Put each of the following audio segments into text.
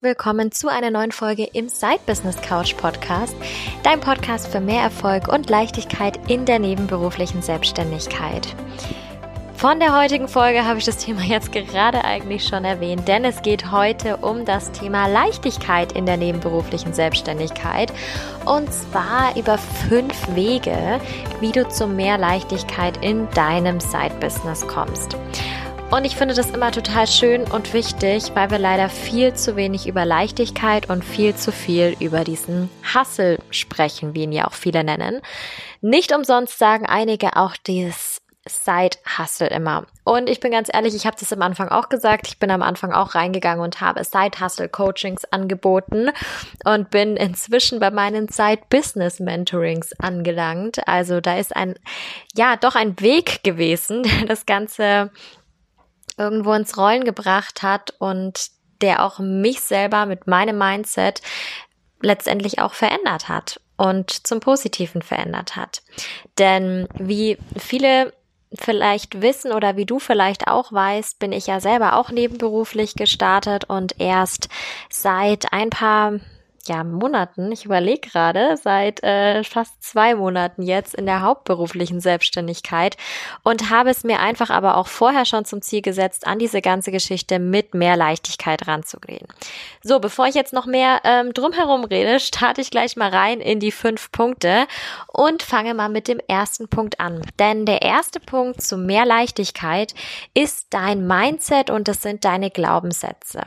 Willkommen zu einer neuen Folge im Side Business Couch Podcast, dein Podcast für mehr Erfolg und Leichtigkeit in der nebenberuflichen Selbstständigkeit. Von der heutigen Folge habe ich das Thema jetzt gerade eigentlich schon erwähnt, denn es geht heute um das Thema Leichtigkeit in der nebenberuflichen Selbstständigkeit und zwar über fünf Wege, wie du zu mehr Leichtigkeit in deinem Side Business kommst. Und ich finde das immer total schön und wichtig, weil wir leider viel zu wenig über Leichtigkeit und viel zu viel über diesen Hassel sprechen, wie ihn ja auch viele nennen. Nicht umsonst sagen einige auch dieses Side-Hustle immer. Und ich bin ganz ehrlich, ich habe das am Anfang auch gesagt. Ich bin am Anfang auch reingegangen und habe Side-Hustle-Coachings angeboten und bin inzwischen bei meinen Side-Business-Mentorings angelangt. Also da ist ein, ja, doch ein Weg gewesen, das Ganze irgendwo ins Rollen gebracht hat und der auch mich selber mit meinem Mindset letztendlich auch verändert hat und zum Positiven verändert hat. Denn wie viele vielleicht wissen oder wie du vielleicht auch weißt, bin ich ja selber auch nebenberuflich gestartet und erst seit ein paar ja, Monaten, ich überlege gerade, seit äh, fast zwei Monaten jetzt in der hauptberuflichen Selbstständigkeit und habe es mir einfach aber auch vorher schon zum Ziel gesetzt, an diese ganze Geschichte mit mehr Leichtigkeit ranzugehen. So, bevor ich jetzt noch mehr ähm, drumherum rede, starte ich gleich mal rein in die fünf Punkte und fange mal mit dem ersten Punkt an. Denn der erste Punkt zu mehr Leichtigkeit ist dein Mindset und das sind deine Glaubenssätze.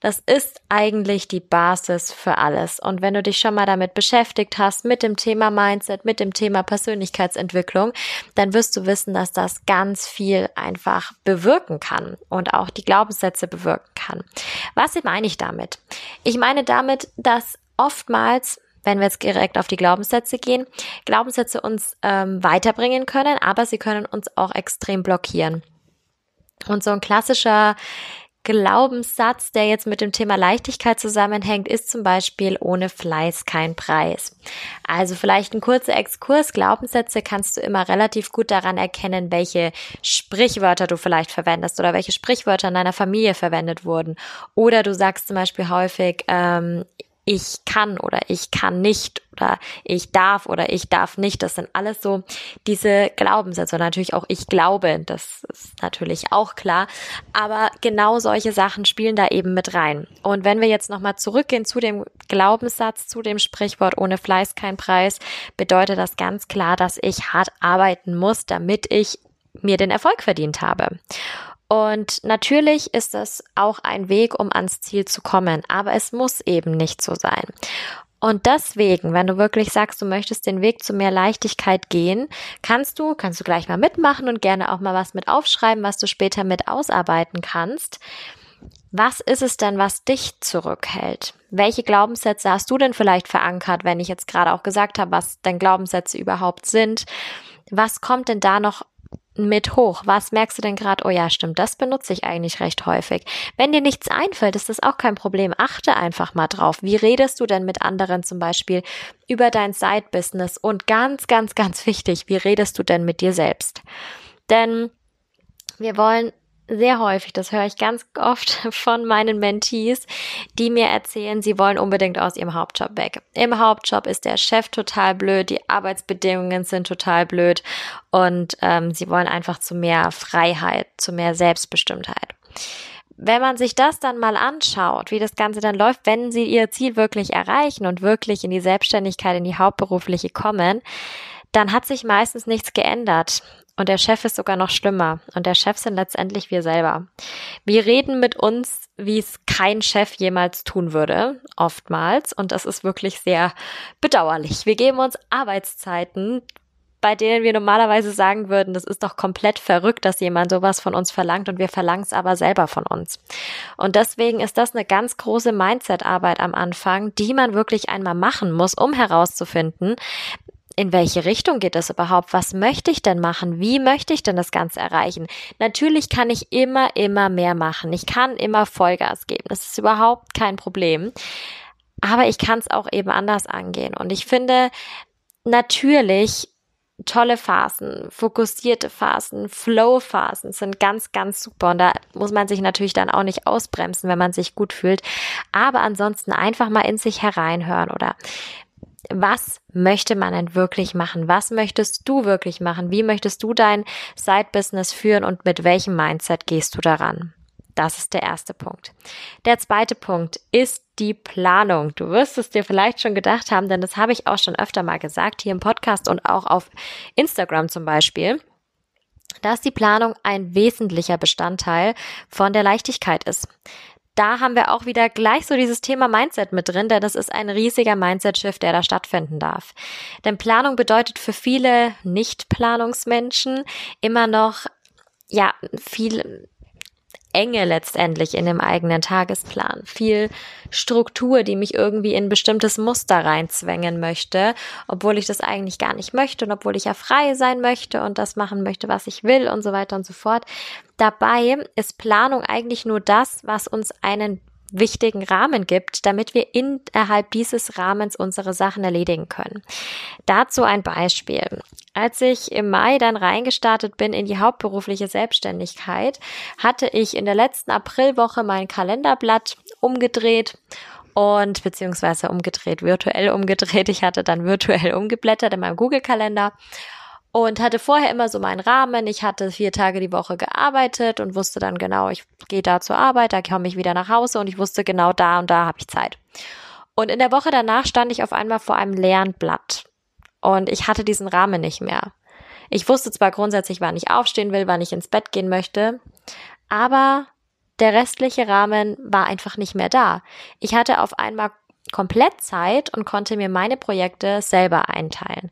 Das ist eigentlich die Basis für alles alles. Und wenn du dich schon mal damit beschäftigt hast, mit dem Thema Mindset, mit dem Thema Persönlichkeitsentwicklung, dann wirst du wissen, dass das ganz viel einfach bewirken kann und auch die Glaubenssätze bewirken kann. Was meine ich damit? Ich meine damit, dass oftmals wenn wir jetzt direkt auf die Glaubenssätze gehen, Glaubenssätze uns ähm, weiterbringen können, aber sie können uns auch extrem blockieren. Und so ein klassischer Glaubenssatz, der jetzt mit dem Thema Leichtigkeit zusammenhängt, ist zum Beispiel ohne Fleiß kein Preis. Also vielleicht ein kurzer Exkurs. Glaubenssätze kannst du immer relativ gut daran erkennen, welche Sprichwörter du vielleicht verwendest oder welche Sprichwörter in deiner Familie verwendet wurden. Oder du sagst zum Beispiel häufig, ähm, ich kann oder ich kann nicht oder ich darf oder ich darf nicht. Das sind alles so diese Glaubenssätze. Und natürlich auch ich glaube, das ist natürlich auch klar. Aber genau solche Sachen spielen da eben mit rein. Und wenn wir jetzt nochmal zurückgehen zu dem Glaubenssatz, zu dem Sprichwort ohne Fleiß kein Preis, bedeutet das ganz klar, dass ich hart arbeiten muss, damit ich mir den Erfolg verdient habe. Und natürlich ist es auch ein Weg, um ans Ziel zu kommen, aber es muss eben nicht so sein. Und deswegen, wenn du wirklich sagst, du möchtest den Weg zu mehr Leichtigkeit gehen, kannst du, kannst du gleich mal mitmachen und gerne auch mal was mit aufschreiben, was du später mit ausarbeiten kannst. Was ist es denn, was dich zurückhält? Welche Glaubenssätze hast du denn vielleicht verankert, wenn ich jetzt gerade auch gesagt habe, was denn Glaubenssätze überhaupt sind? Was kommt denn da noch mit hoch? Was merkst du denn gerade? Oh ja, stimmt, das benutze ich eigentlich recht häufig. Wenn dir nichts einfällt, ist das auch kein Problem. Achte einfach mal drauf. Wie redest du denn mit anderen zum Beispiel über dein Side-Business? Und ganz, ganz, ganz wichtig, wie redest du denn mit dir selbst? Denn wir wollen sehr häufig, das höre ich ganz oft von meinen Mentees, die mir erzählen, sie wollen unbedingt aus ihrem Hauptjob weg. Im Hauptjob ist der Chef total blöd, die Arbeitsbedingungen sind total blöd und ähm, sie wollen einfach zu mehr Freiheit, zu mehr Selbstbestimmtheit. Wenn man sich das dann mal anschaut, wie das Ganze dann läuft, wenn sie ihr Ziel wirklich erreichen und wirklich in die Selbstständigkeit, in die Hauptberufliche kommen, dann hat sich meistens nichts geändert. Und der Chef ist sogar noch schlimmer. Und der Chef sind letztendlich wir selber. Wir reden mit uns, wie es kein Chef jemals tun würde, oftmals. Und das ist wirklich sehr bedauerlich. Wir geben uns Arbeitszeiten, bei denen wir normalerweise sagen würden, das ist doch komplett verrückt, dass jemand sowas von uns verlangt und wir verlangen es aber selber von uns. Und deswegen ist das eine ganz große Mindset-Arbeit am Anfang, die man wirklich einmal machen muss, um herauszufinden, in welche Richtung geht es überhaupt? Was möchte ich denn machen? Wie möchte ich denn das Ganze erreichen? Natürlich kann ich immer, immer mehr machen. Ich kann immer Vollgas geben. Das ist überhaupt kein Problem. Aber ich kann es auch eben anders angehen. Und ich finde, natürlich tolle Phasen, fokussierte Phasen, Flow-Phasen sind ganz, ganz super. Und da muss man sich natürlich dann auch nicht ausbremsen, wenn man sich gut fühlt. Aber ansonsten einfach mal in sich hereinhören oder was möchte man denn wirklich machen? Was möchtest du wirklich machen? Wie möchtest du dein Side-Business führen und mit welchem Mindset gehst du daran? Das ist der erste Punkt. Der zweite Punkt ist die Planung. Du wirst es dir vielleicht schon gedacht haben, denn das habe ich auch schon öfter mal gesagt, hier im Podcast und auch auf Instagram zum Beispiel, dass die Planung ein wesentlicher Bestandteil von der Leichtigkeit ist da haben wir auch wieder gleich so dieses Thema Mindset mit drin, denn das ist ein riesiger Mindset-Shift, der da stattfinden darf. Denn Planung bedeutet für viele Nicht-Planungsmenschen immer noch, ja, viel Enge letztendlich in dem eigenen Tagesplan, viel Struktur, die mich irgendwie in ein bestimmtes Muster reinzwängen möchte, obwohl ich das eigentlich gar nicht möchte und obwohl ich ja frei sein möchte und das machen möchte, was ich will und so weiter und so fort. Dabei ist Planung eigentlich nur das, was uns einen wichtigen Rahmen gibt, damit wir innerhalb dieses Rahmens unsere Sachen erledigen können. Dazu ein Beispiel. Als ich im Mai dann reingestartet bin in die hauptberufliche Selbstständigkeit, hatte ich in der letzten Aprilwoche mein Kalenderblatt umgedreht und beziehungsweise umgedreht, virtuell umgedreht. Ich hatte dann virtuell umgeblättert in meinem Google-Kalender und hatte vorher immer so meinen Rahmen. Ich hatte vier Tage die Woche gearbeitet und wusste dann genau, ich gehe da zur Arbeit, da komme ich wieder nach Hause und ich wusste genau da und da habe ich Zeit. Und in der Woche danach stand ich auf einmal vor einem leeren Blatt und ich hatte diesen Rahmen nicht mehr. Ich wusste zwar grundsätzlich, wann ich aufstehen will, wann ich ins Bett gehen möchte, aber der restliche Rahmen war einfach nicht mehr da. Ich hatte auf einmal komplett Zeit und konnte mir meine Projekte selber einteilen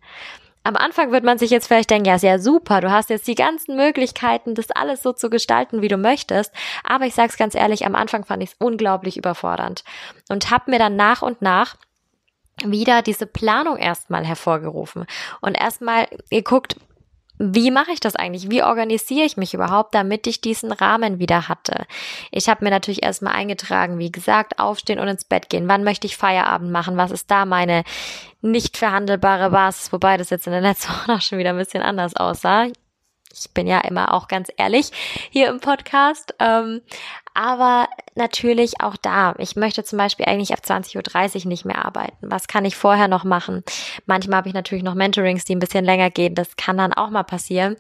am Anfang wird man sich jetzt vielleicht denken, ja, sehr super, du hast jetzt die ganzen Möglichkeiten, das alles so zu gestalten, wie du möchtest. Aber ich sag's ganz ehrlich, am Anfang fand ich es unglaublich überfordernd und habe mir dann nach und nach wieder diese Planung erstmal hervorgerufen und erstmal geguckt, wie mache ich das eigentlich? Wie organisiere ich mich überhaupt, damit ich diesen Rahmen wieder hatte? Ich habe mir natürlich erstmal eingetragen, wie gesagt, aufstehen und ins Bett gehen. Wann möchte ich Feierabend machen? Was ist da meine nicht verhandelbare Basis? Wobei das jetzt in der letzten Woche auch schon wieder ein bisschen anders aussah ich bin ja immer auch ganz ehrlich hier im Podcast. Ähm, aber natürlich auch da. Ich möchte zum Beispiel eigentlich ab 20.30 Uhr nicht mehr arbeiten. Was kann ich vorher noch machen? Manchmal habe ich natürlich noch Mentorings, die ein bisschen länger gehen. Das kann dann auch mal passieren.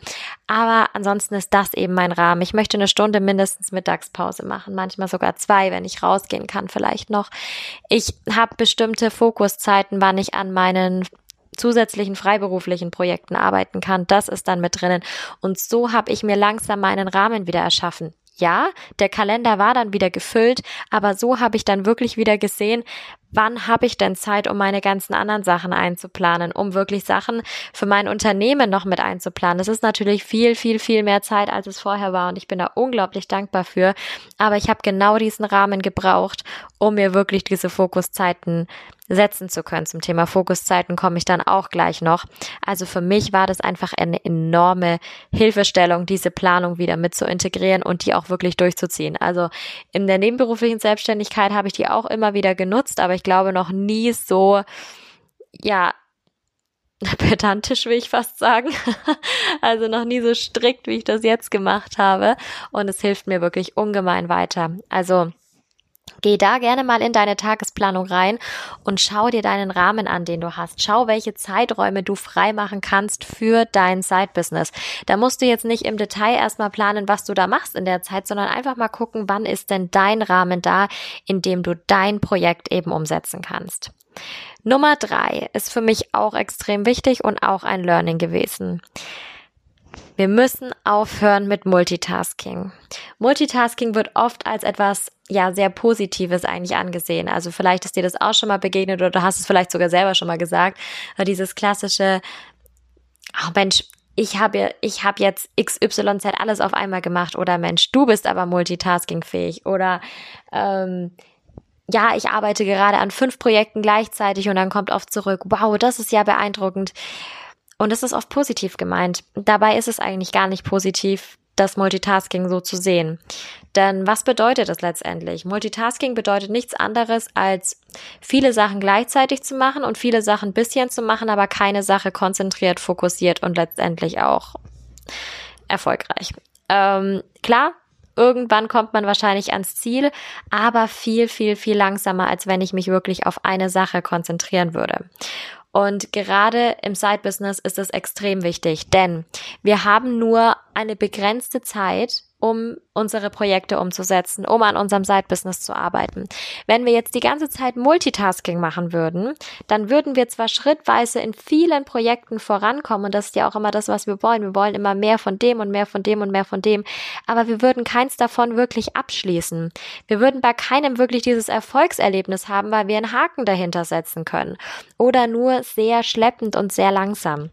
Aber ansonsten ist das eben mein Rahmen. Ich möchte eine Stunde mindestens Mittagspause machen. Manchmal sogar zwei, wenn ich rausgehen kann, vielleicht noch. Ich habe bestimmte Fokuszeiten, wann ich an meinen zusätzlichen freiberuflichen Projekten arbeiten kann. Das ist dann mit drinnen. Und so habe ich mir langsam meinen Rahmen wieder erschaffen. Ja, der Kalender war dann wieder gefüllt, aber so habe ich dann wirklich wieder gesehen, wann habe ich denn Zeit, um meine ganzen anderen Sachen einzuplanen, um wirklich Sachen für mein Unternehmen noch mit einzuplanen. Das ist natürlich viel, viel, viel mehr Zeit, als es vorher war und ich bin da unglaublich dankbar für. Aber ich habe genau diesen Rahmen gebraucht, um mir wirklich diese Fokuszeiten setzen zu können. Zum Thema Fokuszeiten komme ich dann auch gleich noch. Also für mich war das einfach eine enorme Hilfestellung, diese Planung wieder mit zu integrieren und die auch wirklich durchzuziehen. Also in der nebenberuflichen Selbstständigkeit habe ich die auch immer wieder genutzt, aber ich glaube noch nie so, ja, pedantisch will ich fast sagen. also noch nie so strikt, wie ich das jetzt gemacht habe. Und es hilft mir wirklich ungemein weiter. Also Geh da gerne mal in deine Tagesplanung rein und schau dir deinen Rahmen an, den du hast. Schau, welche Zeiträume du frei machen kannst für dein Side-Business. Da musst du jetzt nicht im Detail erstmal planen, was du da machst in der Zeit, sondern einfach mal gucken, wann ist denn dein Rahmen da, in dem du dein Projekt eben umsetzen kannst. Nummer drei ist für mich auch extrem wichtig und auch ein Learning gewesen. Wir müssen aufhören mit Multitasking. Multitasking wird oft als etwas ja sehr Positives eigentlich angesehen. Also vielleicht ist dir das auch schon mal begegnet oder du hast es vielleicht sogar selber schon mal gesagt. Dieses klassische, ach Mensch, ich habe ich habe jetzt XYZ alles auf einmal gemacht oder Mensch, du bist aber multitaskingfähig oder ähm, ja, ich arbeite gerade an fünf Projekten gleichzeitig und dann kommt oft zurück, wow, das ist ja beeindruckend. Und es ist oft positiv gemeint. Dabei ist es eigentlich gar nicht positiv, das Multitasking so zu sehen. Denn was bedeutet das letztendlich? Multitasking bedeutet nichts anderes als viele Sachen gleichzeitig zu machen und viele Sachen bisschen zu machen, aber keine Sache konzentriert, fokussiert und letztendlich auch erfolgreich. Ähm, klar, irgendwann kommt man wahrscheinlich ans Ziel, aber viel, viel, viel langsamer, als wenn ich mich wirklich auf eine Sache konzentrieren würde. Und gerade im Side-Business ist es extrem wichtig, denn wir haben nur eine begrenzte Zeit, um unsere Projekte umzusetzen, um an unserem Side-Business zu arbeiten. Wenn wir jetzt die ganze Zeit Multitasking machen würden, dann würden wir zwar schrittweise in vielen Projekten vorankommen und das ist ja auch immer das, was wir wollen. Wir wollen immer mehr von dem und mehr von dem und mehr von dem, aber wir würden keins davon wirklich abschließen. Wir würden bei keinem wirklich dieses Erfolgserlebnis haben, weil wir einen Haken dahinter setzen können oder nur sehr schleppend und sehr langsam.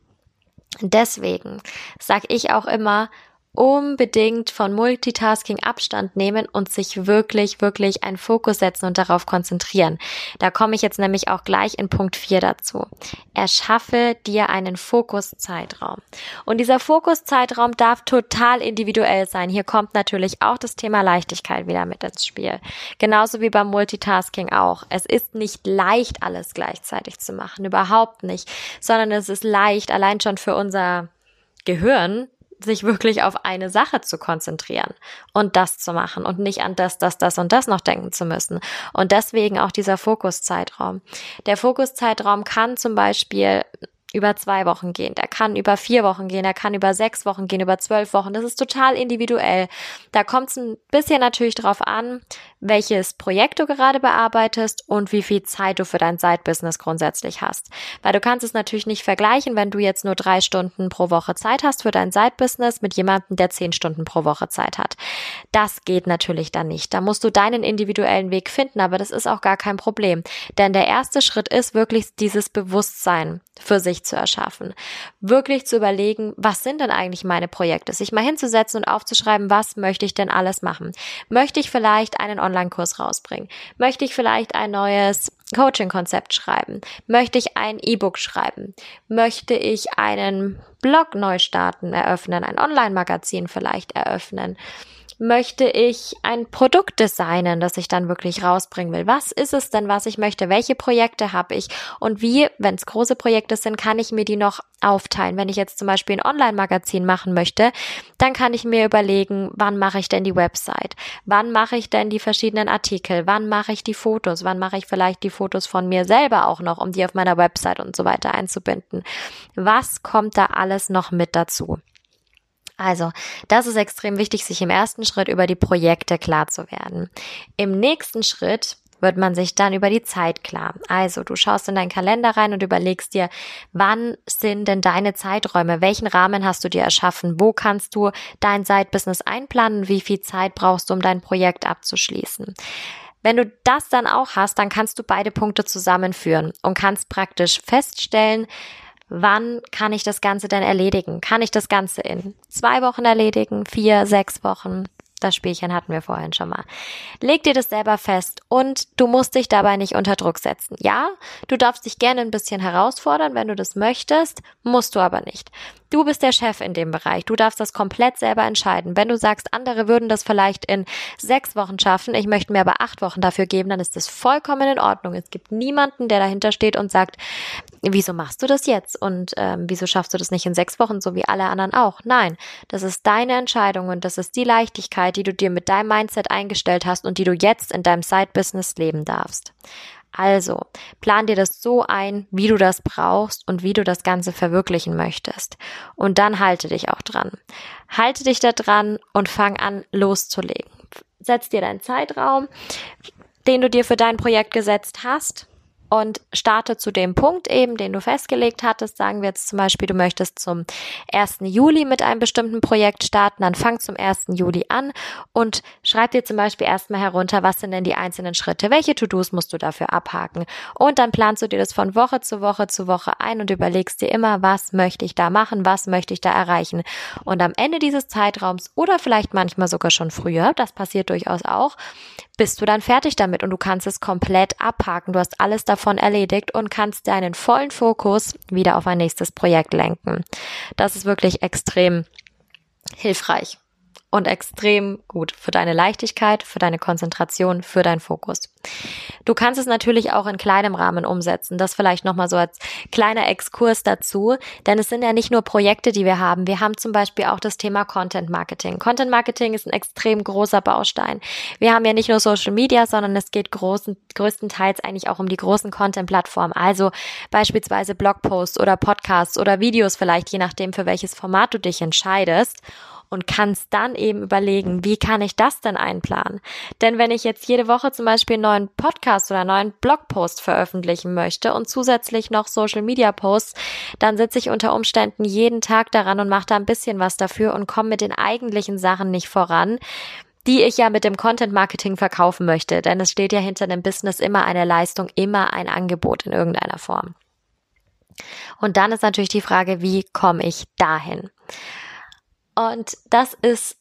Deswegen sage ich auch immer, unbedingt von Multitasking Abstand nehmen und sich wirklich, wirklich einen Fokus setzen und darauf konzentrieren. Da komme ich jetzt nämlich auch gleich in Punkt 4 dazu. Erschaffe dir einen Fokuszeitraum. Und dieser Fokuszeitraum darf total individuell sein. Hier kommt natürlich auch das Thema Leichtigkeit wieder mit ins Spiel. Genauso wie beim Multitasking auch. Es ist nicht leicht, alles gleichzeitig zu machen. Überhaupt nicht. Sondern es ist leicht, allein schon für unser Gehirn, sich wirklich auf eine Sache zu konzentrieren und das zu machen und nicht an das, das, das und das noch denken zu müssen. Und deswegen auch dieser Fokuszeitraum. Der Fokuszeitraum kann zum Beispiel über zwei Wochen gehen, der kann über vier Wochen gehen, der kann über sechs Wochen gehen, über zwölf Wochen. Das ist total individuell. Da kommt es ein bisschen natürlich drauf an, welches Projekt du gerade bearbeitest und wie viel Zeit du für dein Side-Business grundsätzlich hast. Weil du kannst es natürlich nicht vergleichen, wenn du jetzt nur drei Stunden pro Woche Zeit hast für dein Side-Business mit jemandem, der zehn Stunden pro Woche Zeit hat. Das geht natürlich dann nicht. Da musst du deinen individuellen Weg finden, aber das ist auch gar kein Problem. Denn der erste Schritt ist wirklich dieses Bewusstsein für zu erschaffen. Wirklich zu überlegen, was sind denn eigentlich meine Projekte? Sich mal hinzusetzen und aufzuschreiben, was möchte ich denn alles machen? Möchte ich vielleicht einen Online-Kurs rausbringen? Möchte ich vielleicht ein neues Coaching-Konzept schreiben? Möchte ich ein E-Book schreiben? Möchte ich einen Blog neu starten, eröffnen, ein Online-Magazin vielleicht eröffnen? Möchte ich ein Produkt designen, das ich dann wirklich rausbringen will? Was ist es denn, was ich möchte? Welche Projekte habe ich? Und wie, wenn es große Projekte sind, kann ich mir die noch aufteilen? Wenn ich jetzt zum Beispiel ein Online-Magazin machen möchte, dann kann ich mir überlegen, wann mache ich denn die Website? Wann mache ich denn die verschiedenen Artikel? Wann mache ich die Fotos? Wann mache ich vielleicht die Fotos von mir selber auch noch, um die auf meiner Website und so weiter einzubinden? Was kommt da alles noch mit dazu? Also, das ist extrem wichtig, sich im ersten Schritt über die Projekte klar zu werden. Im nächsten Schritt wird man sich dann über die Zeit klar. Also, du schaust in deinen Kalender rein und überlegst dir, wann sind denn deine Zeiträume? Welchen Rahmen hast du dir erschaffen? Wo kannst du dein Side-Business einplanen? Wie viel Zeit brauchst du, um dein Projekt abzuschließen? Wenn du das dann auch hast, dann kannst du beide Punkte zusammenführen und kannst praktisch feststellen, wann kann ich das Ganze denn erledigen? Kann ich das Ganze in zwei Wochen erledigen, vier, sechs Wochen? Das Spielchen hatten wir vorhin schon mal. Leg dir das selber fest und du musst dich dabei nicht unter Druck setzen. Ja, du darfst dich gerne ein bisschen herausfordern, wenn du das möchtest, musst du aber nicht. Du bist der Chef in dem Bereich. Du darfst das komplett selber entscheiden. Wenn du sagst, andere würden das vielleicht in sechs Wochen schaffen, ich möchte mir aber acht Wochen dafür geben, dann ist das vollkommen in Ordnung. Es gibt niemanden, der dahinter steht und sagt, wieso machst du das jetzt und ähm, wieso schaffst du das nicht in sechs Wochen, so wie alle anderen auch? Nein, das ist deine Entscheidung und das ist die Leichtigkeit, die du dir mit deinem Mindset eingestellt hast und die du jetzt in deinem Side-Business leben darfst. Also, plan dir das so ein, wie du das brauchst und wie du das Ganze verwirklichen möchtest. Und dann halte dich auch dran. Halte dich da dran und fang an loszulegen. Setz dir deinen Zeitraum, den du dir für dein Projekt gesetzt hast und starte zu dem Punkt eben, den du festgelegt hattest. Sagen wir jetzt zum Beispiel, du möchtest zum 1. Juli mit einem bestimmten Projekt starten, dann fang zum 1. Juli an und schreib dir zum Beispiel erstmal herunter, was sind denn die einzelnen Schritte, welche To-Dos musst du dafür abhaken. Und dann planst du dir das von Woche zu Woche zu Woche ein und überlegst dir immer, was möchte ich da machen, was möchte ich da erreichen. Und am Ende dieses Zeitraums oder vielleicht manchmal sogar schon früher, das passiert durchaus auch, bist du dann fertig damit und du kannst es komplett abhaken. Du hast alles davon erledigt und kannst deinen vollen Fokus wieder auf ein nächstes Projekt lenken. Das ist wirklich extrem hilfreich. Und extrem gut für deine Leichtigkeit, für deine Konzentration, für deinen Fokus. Du kannst es natürlich auch in kleinem Rahmen umsetzen. Das vielleicht nochmal so als kleiner Exkurs dazu. Denn es sind ja nicht nur Projekte, die wir haben. Wir haben zum Beispiel auch das Thema Content Marketing. Content Marketing ist ein extrem großer Baustein. Wir haben ja nicht nur Social Media, sondern es geht großen, größtenteils eigentlich auch um die großen Content-Plattformen. Also beispielsweise Blogposts oder Podcasts oder Videos vielleicht, je nachdem, für welches Format du dich entscheidest und kannst dann eben überlegen, wie kann ich das denn einplanen? Denn wenn ich jetzt jede Woche zum Beispiel einen neuen Podcast oder einen neuen Blogpost veröffentlichen möchte und zusätzlich noch Social Media Posts, dann sitze ich unter Umständen jeden Tag daran und mache da ein bisschen was dafür und komme mit den eigentlichen Sachen nicht voran die ich ja mit dem Content Marketing verkaufen möchte, denn es steht ja hinter einem Business immer eine Leistung, immer ein Angebot in irgendeiner Form. Und dann ist natürlich die Frage, wie komme ich dahin? Und das ist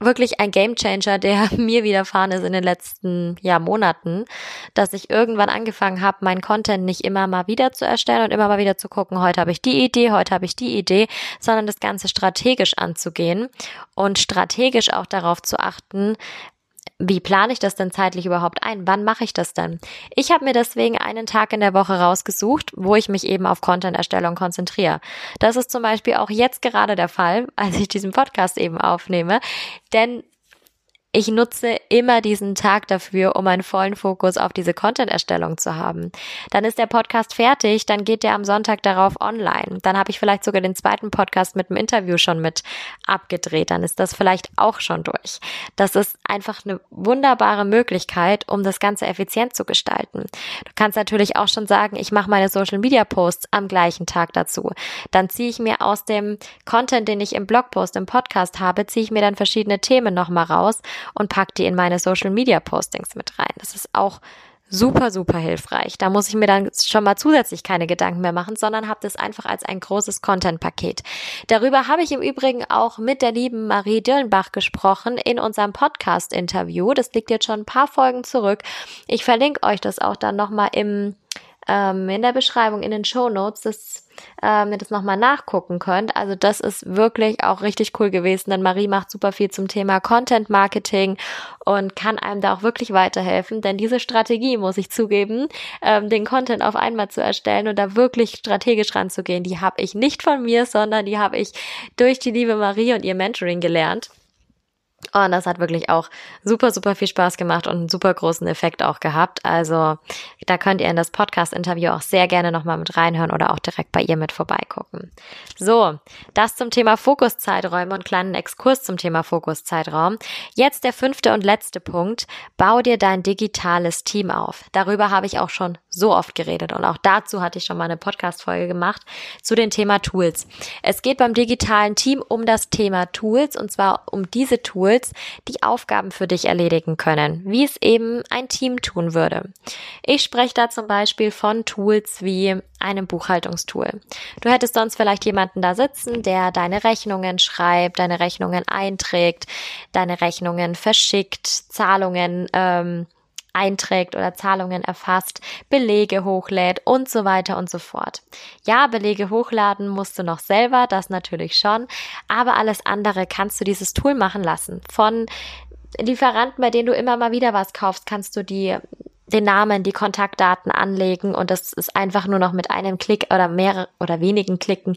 wirklich ein Gamechanger, der mir widerfahren ist in den letzten ja, Monaten, dass ich irgendwann angefangen habe, meinen Content nicht immer mal wieder zu erstellen und immer mal wieder zu gucken, heute habe ich die Idee, heute habe ich die Idee, sondern das Ganze strategisch anzugehen und strategisch auch darauf zu achten, wie plane ich das denn zeitlich überhaupt ein? Wann mache ich das denn? Ich habe mir deswegen einen Tag in der Woche rausgesucht, wo ich mich eben auf Content-Erstellung konzentriere. Das ist zum Beispiel auch jetzt gerade der Fall, als ich diesen Podcast eben aufnehme, denn ich nutze immer diesen Tag dafür, um einen vollen Fokus auf diese Content-Erstellung zu haben. Dann ist der Podcast fertig, dann geht der am Sonntag darauf online. Dann habe ich vielleicht sogar den zweiten Podcast mit dem Interview schon mit abgedreht. Dann ist das vielleicht auch schon durch. Das ist einfach eine wunderbare Möglichkeit, um das Ganze effizient zu gestalten. Du kannst natürlich auch schon sagen, ich mache meine Social-Media-Posts am gleichen Tag dazu. Dann ziehe ich mir aus dem Content, den ich im Blogpost, im Podcast habe, ziehe ich mir dann verschiedene Themen nochmal raus und pack die in meine Social Media Postings mit rein. Das ist auch super, super hilfreich. Da muss ich mir dann schon mal zusätzlich keine Gedanken mehr machen, sondern habe das einfach als ein großes Content-Paket. Darüber habe ich im Übrigen auch mit der lieben Marie Dirlenbach gesprochen in unserem Podcast-Interview. Das liegt jetzt schon ein paar Folgen zurück. Ich verlinke euch das auch dann nochmal im ähm, in der Beschreibung, in den Show Notes, dass ähm, ihr das nochmal nachgucken könnt. Also das ist wirklich auch richtig cool gewesen, denn Marie macht super viel zum Thema Content Marketing und kann einem da auch wirklich weiterhelfen, denn diese Strategie, muss ich zugeben, ähm, den Content auf einmal zu erstellen und da wirklich strategisch ranzugehen, die habe ich nicht von mir, sondern die habe ich durch die liebe Marie und ihr Mentoring gelernt. Und das hat wirklich auch super, super viel Spaß gemacht und einen super großen Effekt auch gehabt. Also da könnt ihr in das Podcast-Interview auch sehr gerne nochmal mit reinhören oder auch direkt bei ihr mit vorbeigucken. So, das zum Thema Fokuszeiträume und kleinen Exkurs zum Thema Fokuszeitraum. Jetzt der fünfte und letzte Punkt. Bau dir dein digitales Team auf. Darüber habe ich auch schon so oft geredet und auch dazu hatte ich schon mal eine Podcast-Folge gemacht zu dem Thema Tools. Es geht beim digitalen Team um das Thema Tools und zwar um diese Tools, die Aufgaben für dich erledigen können, wie es eben ein Team tun würde. Ich spreche da zum Beispiel von Tools wie einem Buchhaltungstool. Du hättest sonst vielleicht jemanden da sitzen, der deine Rechnungen schreibt, deine Rechnungen einträgt, deine Rechnungen verschickt, Zahlungen ähm, einträgt oder Zahlungen erfasst, Belege hochlädt und so weiter und so fort. Ja, Belege hochladen musst du noch selber, das natürlich schon, aber alles andere kannst du dieses Tool machen lassen. Von Lieferanten, bei denen du immer mal wieder was kaufst, kannst du die den Namen, die Kontaktdaten anlegen und das ist einfach nur noch mit einem Klick oder mehrere oder wenigen Klicken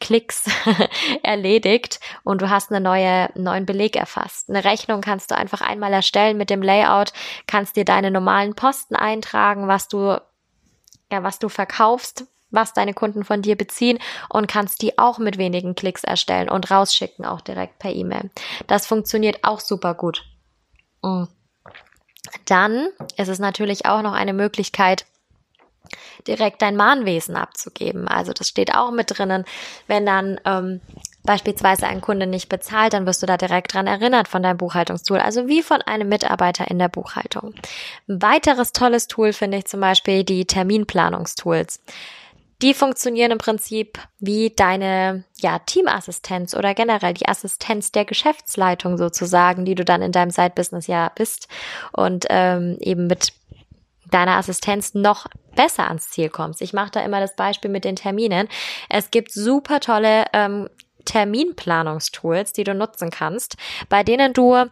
Klicks erledigt und du hast eine neue, neuen Beleg erfasst. Eine Rechnung kannst du einfach einmal erstellen mit dem Layout, kannst dir deine normalen Posten eintragen, was du, ja, was du verkaufst, was deine Kunden von dir beziehen und kannst die auch mit wenigen Klicks erstellen und rausschicken, auch direkt per E-Mail. Das funktioniert auch super gut. Mm. Dann ist es natürlich auch noch eine Möglichkeit, direkt dein Mahnwesen abzugeben. Also das steht auch mit drinnen. Wenn dann ähm, beispielsweise ein Kunde nicht bezahlt, dann wirst du da direkt dran erinnert von deinem Buchhaltungstool. Also wie von einem Mitarbeiter in der Buchhaltung. Ein weiteres tolles Tool finde ich zum Beispiel die Terminplanungstools. Die funktionieren im Prinzip wie deine ja, Teamassistenz oder generell die Assistenz der Geschäftsleitung sozusagen, die du dann in deinem Side-Business ja bist und ähm, eben mit deiner Assistenz noch besser ans Ziel kommst. Ich mache da immer das Beispiel mit den Terminen. Es gibt super tolle ähm, Terminplanungstools, die du nutzen kannst, bei denen du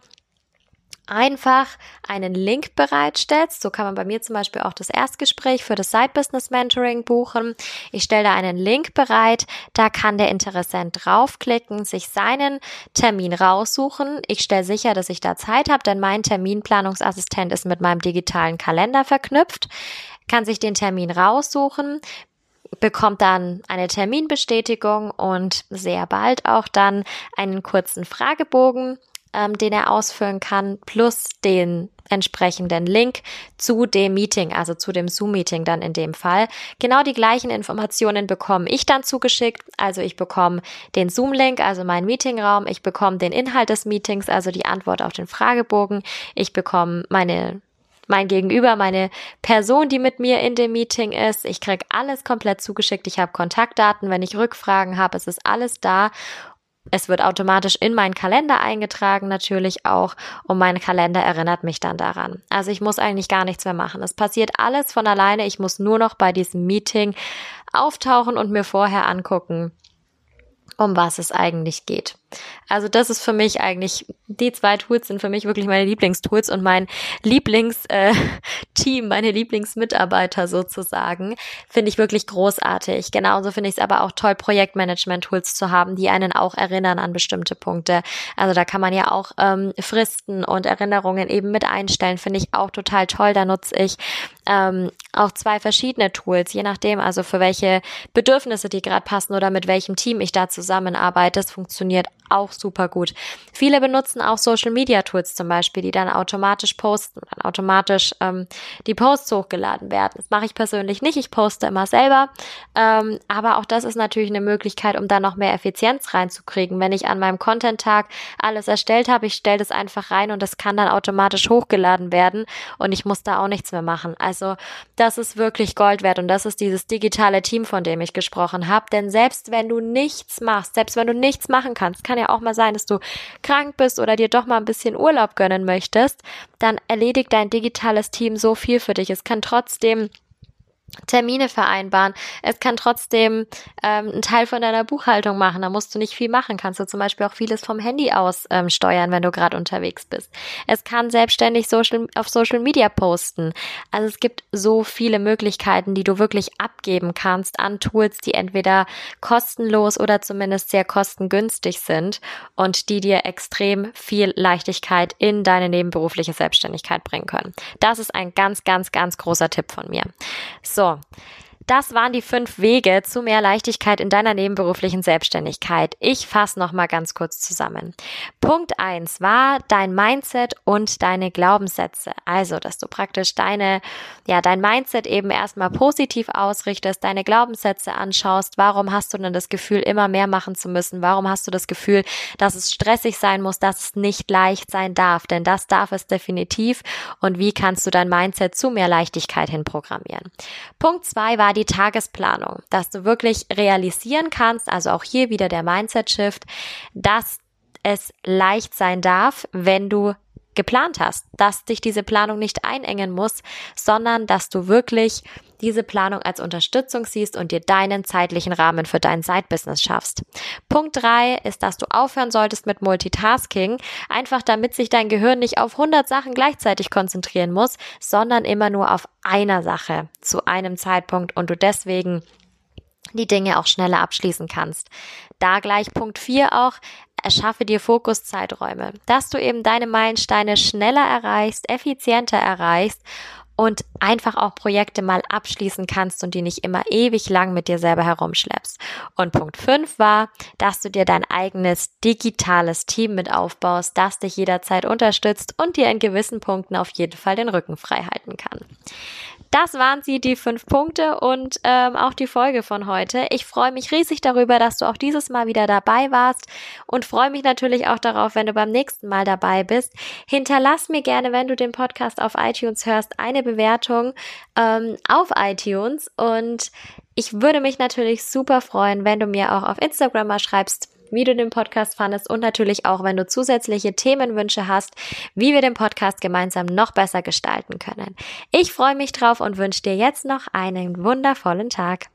einfach einen Link bereitstellst. So kann man bei mir zum Beispiel auch das Erstgespräch für das Side Business Mentoring buchen. Ich stelle da einen Link bereit. Da kann der Interessent draufklicken, sich seinen Termin raussuchen. Ich stelle sicher, dass ich da Zeit habe, denn mein Terminplanungsassistent ist mit meinem digitalen Kalender verknüpft. Kann sich den Termin raussuchen, bekommt dann eine Terminbestätigung und sehr bald auch dann einen kurzen Fragebogen ähm, den er ausfüllen kann, plus den entsprechenden Link zu dem Meeting, also zu dem Zoom-Meeting dann in dem Fall. Genau die gleichen Informationen bekomme ich dann zugeschickt. Also ich bekomme den Zoom-Link, also meinen Meetingraum. Ich bekomme den Inhalt des Meetings, also die Antwort auf den Fragebogen. Ich bekomme meine mein Gegenüber, meine Person, die mit mir in dem Meeting ist. Ich krieg alles komplett zugeschickt. Ich habe Kontaktdaten, wenn ich Rückfragen habe. Es ist alles da es wird automatisch in meinen Kalender eingetragen, natürlich auch, und mein Kalender erinnert mich dann daran. Also ich muss eigentlich gar nichts mehr machen. Es passiert alles von alleine. Ich muss nur noch bei diesem Meeting auftauchen und mir vorher angucken, um was es eigentlich geht. Also das ist für mich eigentlich, die zwei Tools sind für mich wirklich meine Lieblingstools und mein Lieblingsteam, äh, meine Lieblingsmitarbeiter sozusagen, finde ich wirklich großartig. Genauso finde ich es aber auch toll, Projektmanagement-Tools zu haben, die einen auch erinnern an bestimmte Punkte. Also da kann man ja auch ähm, Fristen und Erinnerungen eben mit einstellen, finde ich auch total toll. Da nutze ich ähm, auch zwei verschiedene Tools, je nachdem, also für welche Bedürfnisse die gerade passen oder mit welchem Team ich da zusammenarbeite. Das funktioniert auch super gut. Viele benutzen auch Social Media Tools zum Beispiel, die dann automatisch posten, dann automatisch ähm, die Posts hochgeladen werden. Das mache ich persönlich nicht. Ich poste immer selber. Ähm, aber auch das ist natürlich eine Möglichkeit, um da noch mehr Effizienz reinzukriegen. Wenn ich an meinem Content-Tag alles erstellt habe, ich stelle das einfach rein und das kann dann automatisch hochgeladen werden und ich muss da auch nichts mehr machen. Also das ist wirklich Gold wert und das ist dieses digitale Team, von dem ich gesprochen habe. Denn selbst wenn du nichts machst, selbst wenn du nichts machen kannst, kann ja auch mal sein, dass du krank bist oder dir doch mal ein bisschen Urlaub gönnen möchtest, dann erledigt dein digitales Team so viel für dich. Es kann trotzdem Termine vereinbaren. Es kann trotzdem ähm, einen Teil von deiner Buchhaltung machen. Da musst du nicht viel machen. Kannst du zum Beispiel auch vieles vom Handy aus ähm, steuern, wenn du gerade unterwegs bist. Es kann selbstständig Social, auf Social Media posten. Also es gibt so viele Möglichkeiten, die du wirklich abgeben kannst an Tools, die entweder kostenlos oder zumindest sehr kostengünstig sind und die dir extrem viel Leichtigkeit in deine nebenberufliche Selbstständigkeit bringen können. Das ist ein ganz, ganz, ganz großer Tipp von mir. So, so, das waren die fünf Wege zu mehr Leichtigkeit in deiner nebenberuflichen Selbstständigkeit. Ich fasse noch mal ganz kurz zusammen. Punkt eins war dein Mindset und deine Glaubenssätze. Also, dass du praktisch deine, ja, dein Mindset eben erstmal positiv ausrichtest, deine Glaubenssätze anschaust. Warum hast du denn das Gefühl, immer mehr machen zu müssen? Warum hast du das Gefühl, dass es stressig sein muss, dass es nicht leicht sein darf? Denn das darf es definitiv. Und wie kannst du dein Mindset zu mehr Leichtigkeit hin programmieren? Punkt zwei war die Tagesplanung, dass du wirklich realisieren kannst, also auch hier wieder der Mindset-Shift, dass es leicht sein darf, wenn du geplant hast, dass dich diese Planung nicht einengen muss, sondern dass du wirklich diese Planung als Unterstützung siehst und dir deinen zeitlichen Rahmen für dein Side-Business schaffst. Punkt drei ist, dass du aufhören solltest mit Multitasking, einfach damit sich dein Gehirn nicht auf 100 Sachen gleichzeitig konzentrieren muss, sondern immer nur auf einer Sache zu einem Zeitpunkt und du deswegen die Dinge auch schneller abschließen kannst. Da gleich Punkt 4 auch, erschaffe dir Fokuszeiträume, dass du eben deine Meilensteine schneller erreichst, effizienter erreichst und einfach auch Projekte mal abschließen kannst und die nicht immer ewig lang mit dir selber herumschleppst. Und Punkt 5 war, dass du dir dein eigenes digitales Team mit aufbaust, das dich jederzeit unterstützt und dir in gewissen Punkten auf jeden Fall den Rücken frei halten kann. Das waren sie, die fünf Punkte und ähm, auch die Folge von heute. Ich freue mich riesig darüber, dass du auch dieses Mal wieder dabei warst und freue mich natürlich auch darauf, wenn du beim nächsten Mal dabei bist. Hinterlass mir gerne, wenn du den Podcast auf iTunes hörst, eine Bewertung ähm, auf iTunes und ich würde mich natürlich super freuen, wenn du mir auch auf Instagram mal schreibst, wie du den Podcast fandest und natürlich auch, wenn du zusätzliche Themenwünsche hast, wie wir den Podcast gemeinsam noch besser gestalten können. Ich freue mich drauf und wünsche dir jetzt noch einen wundervollen Tag.